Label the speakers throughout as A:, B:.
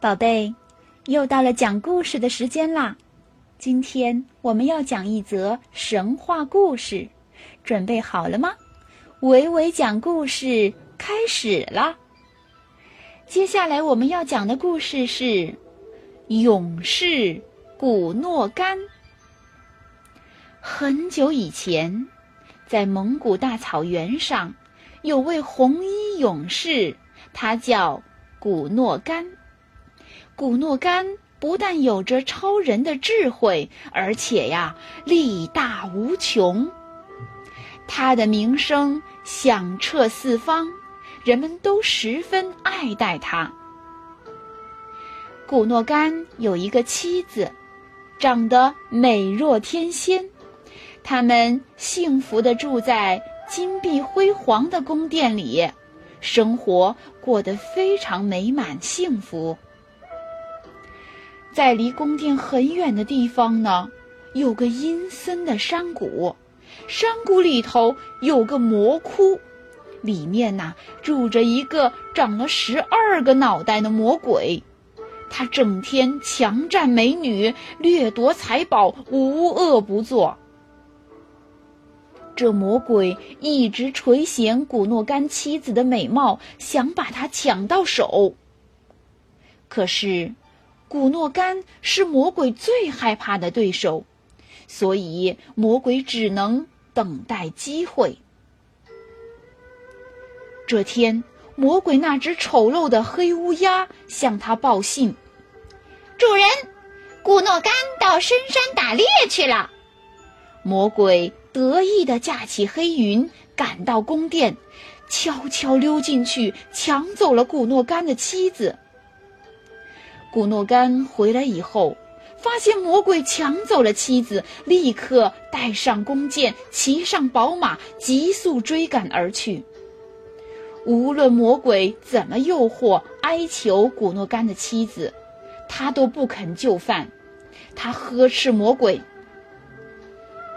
A: 宝贝，又到了讲故事的时间啦！今天我们要讲一则神话故事，准备好了吗？维维讲故事开始啦！接下来我们要讲的故事是勇士古诺干。很久以前，在蒙古大草原上，有位红衣勇士，他叫古诺干。古诺干不但有着超人的智慧，而且呀，力大无穷。他的名声响彻四方，人们都十分爱戴他。古诺干有一个妻子，长得美若天仙，他们幸福地住在金碧辉煌的宫殿里，生活过得非常美满幸福。在离宫殿很远的地方呢，有个阴森的山谷，山谷里头有个魔窟，里面呐住着一个长了十二个脑袋的魔鬼，他整天强占美女，掠夺财宝，无恶不作。这魔鬼一直垂涎古诺干妻子的美貌，想把她抢到手。可是。古诺干是魔鬼最害怕的对手，所以魔鬼只能等待机会。这天，魔鬼那只丑陋的黑乌鸦向他报信：“
B: 主人，古诺干到深山打猎去了。”
A: 魔鬼得意地架起黑云，赶到宫殿，悄悄溜进去，抢走了古诺干的妻子。古诺干回来以后，发现魔鬼抢走了妻子，立刻带上弓箭，骑上宝马，急速追赶而去。无论魔鬼怎么诱惑、哀求古诺干的妻子，他都不肯就范。他呵斥魔鬼：“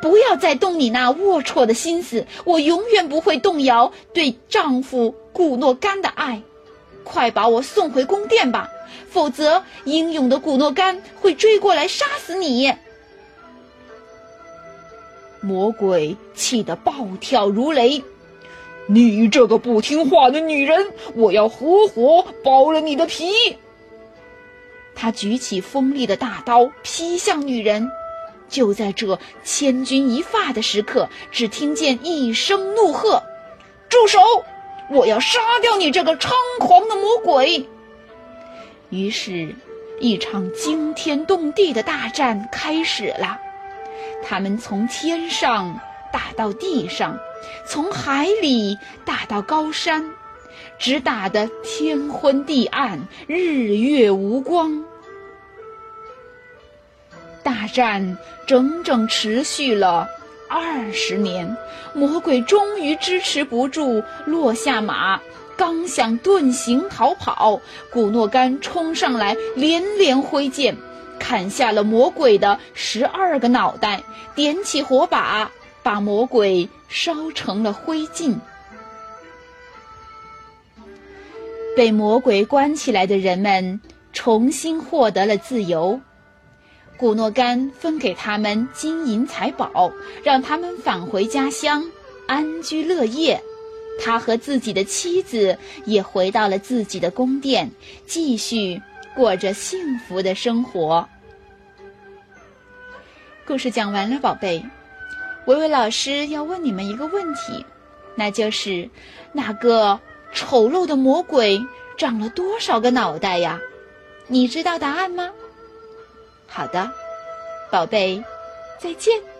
A: 不要再动你那龌龊的心思，我永远不会动摇对丈夫古诺干的爱。快把我送回宫殿吧！”否则，英勇的古诺干会追过来杀死你。魔鬼气得暴跳如雷：“你这个不听话的女人，我要活活剥了你的皮！”他举起锋利的大刀劈向女人。就在这千钧一发的时刻，只听见一声怒喝：“住手！我要杀掉你这个猖狂的魔鬼！”于是，一场惊天动地的大战开始了。他们从天上打到地上，从海里打到高山，直打得天昏地暗、日月无光。大战整整持续了二十年，魔鬼终于支持不住，落下马。刚想遁形逃跑，古诺干冲上来，连连挥剑，砍下了魔鬼的十二个脑袋，点起火把，把魔鬼烧成了灰烬。被魔鬼关起来的人们重新获得了自由，古诺干分给他们金银财宝，让他们返回家乡，安居乐业。他和自己的妻子也回到了自己的宫殿，继续过着幸福的生活。故事讲完了，宝贝，维维老师要问你们一个问题，那就是那个丑陋的魔鬼长了多少个脑袋呀？你知道答案吗？好的，宝贝，再见。